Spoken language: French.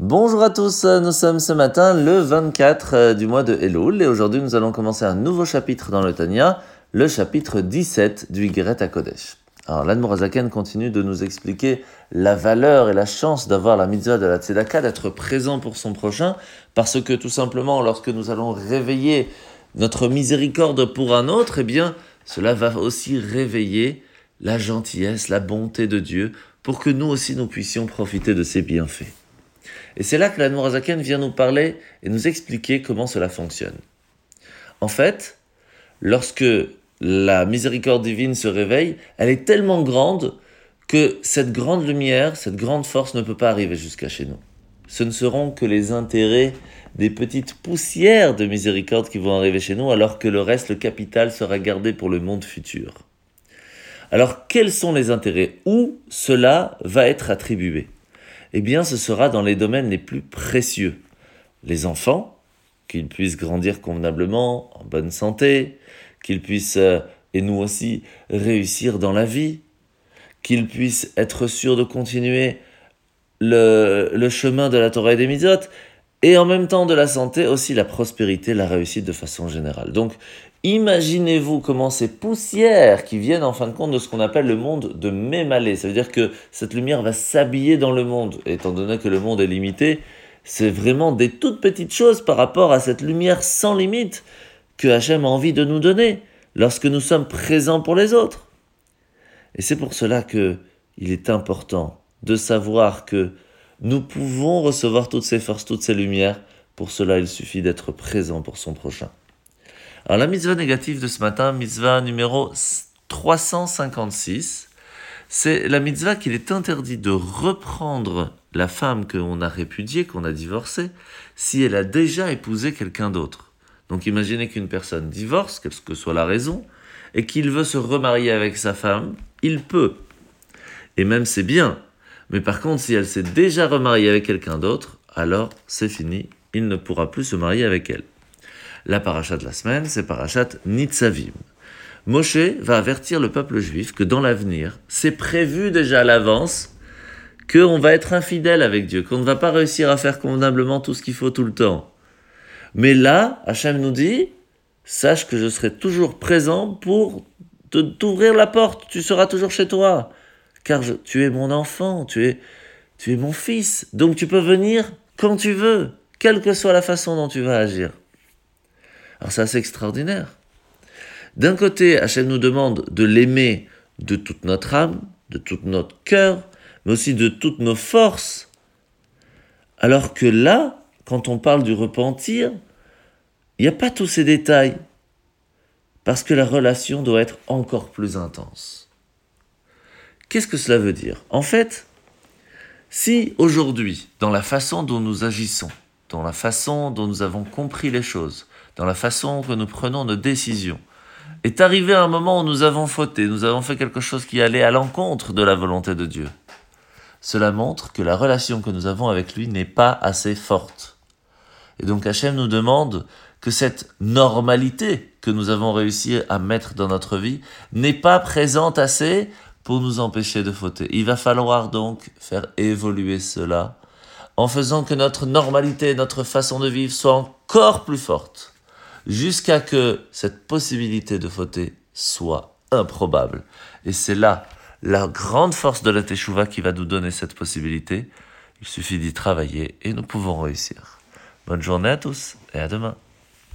Bonjour à tous, nous sommes ce matin le 24 euh, du mois de Elul et aujourd'hui nous allons commencer un nouveau chapitre dans le Tanya, le chapitre 17 du Yigret Kodesh. Alors l'Admorazaken continue de nous expliquer la valeur et la chance d'avoir la mitzvah de la tzedaka, d'être présent pour son prochain, parce que tout simplement lorsque nous allons réveiller notre miséricorde pour un autre, eh bien cela va aussi réveiller la gentillesse, la bonté de Dieu, pour que nous aussi nous puissions profiter de ses bienfaits. Et c'est là que la Nourazaken vient nous parler et nous expliquer comment cela fonctionne. En fait, lorsque la miséricorde divine se réveille, elle est tellement grande que cette grande lumière, cette grande force ne peut pas arriver jusqu'à chez nous. Ce ne seront que les intérêts des petites poussières de miséricorde qui vont arriver chez nous, alors que le reste, le capital, sera gardé pour le monde futur. Alors, quels sont les intérêts? Où cela va être attribué? Eh bien ce sera dans les domaines les plus précieux. Les enfants, qu'ils puissent grandir convenablement, en bonne santé, qu'ils puissent, euh, et nous aussi, réussir dans la vie, qu'ils puissent être sûrs de continuer le, chemin de la Torah et des Mitzvot, et en même temps de la santé, aussi la prospérité, la réussite de façon générale. Donc, imaginez-vous comment ces poussières qui viennent en fin de compte de ce qu'on appelle le monde de Mémalé, ça veut dire que cette lumière va s'habiller dans le monde, étant donné que le monde est limité, c'est vraiment des toutes petites choses par rapport à cette lumière sans limite que Hachem a envie de nous donner lorsque nous sommes présents pour les autres. Et c'est pour cela que il est important de savoir que nous pouvons recevoir toutes ces forces, toutes ces lumières. Pour cela, il suffit d'être présent pour son prochain. Alors la mitzvah négative de ce matin, mitzvah numéro 356, c'est la mitzvah qu'il est interdit de reprendre la femme qu'on a répudiée, qu'on a divorcée, si elle a déjà épousé quelqu'un d'autre. Donc imaginez qu'une personne divorce, quelle que soit la raison, et qu'il veut se remarier avec sa femme, il peut. Et même c'est bien, mais par contre, si elle s'est déjà remariée avec quelqu'un d'autre, alors c'est fini, il ne pourra plus se marier avec elle. La paracha de la semaine, c'est parachat Nitzavim. Moshe va avertir le peuple juif que dans l'avenir, c'est prévu déjà à l'avance qu'on va être infidèle avec Dieu, qu'on ne va pas réussir à faire convenablement tout ce qu'il faut tout le temps. Mais là, Hachem nous dit, sache que je serai toujours présent pour t'ouvrir la porte, tu seras toujours chez toi car tu es mon enfant, tu es, tu es mon fils. Donc tu peux venir quand tu veux, quelle que soit la façon dont tu vas agir. Alors c'est assez extraordinaire. D'un côté, Hachem nous demande de l'aimer de toute notre âme, de tout notre cœur, mais aussi de toutes nos forces. Alors que là, quand on parle du repentir, il n'y a pas tous ces détails, parce que la relation doit être encore plus intense. Qu'est-ce que cela veut dire? En fait, si aujourd'hui, dans la façon dont nous agissons, dans la façon dont nous avons compris les choses, dans la façon que nous prenons nos décisions, est arrivé un moment où nous avons fauté, nous avons fait quelque chose qui allait à l'encontre de la volonté de Dieu, cela montre que la relation que nous avons avec lui n'est pas assez forte. Et donc Hachem nous demande que cette normalité que nous avons réussi à mettre dans notre vie n'est pas présente assez pour nous empêcher de fauter. Il va falloir donc faire évoluer cela en faisant que notre normalité, notre façon de vivre soit encore plus forte, jusqu'à que cette possibilité de fauter soit improbable. Et c'est là la grande force de la Teshuvah qui va nous donner cette possibilité. Il suffit d'y travailler et nous pouvons réussir. Bonne journée à tous et à demain.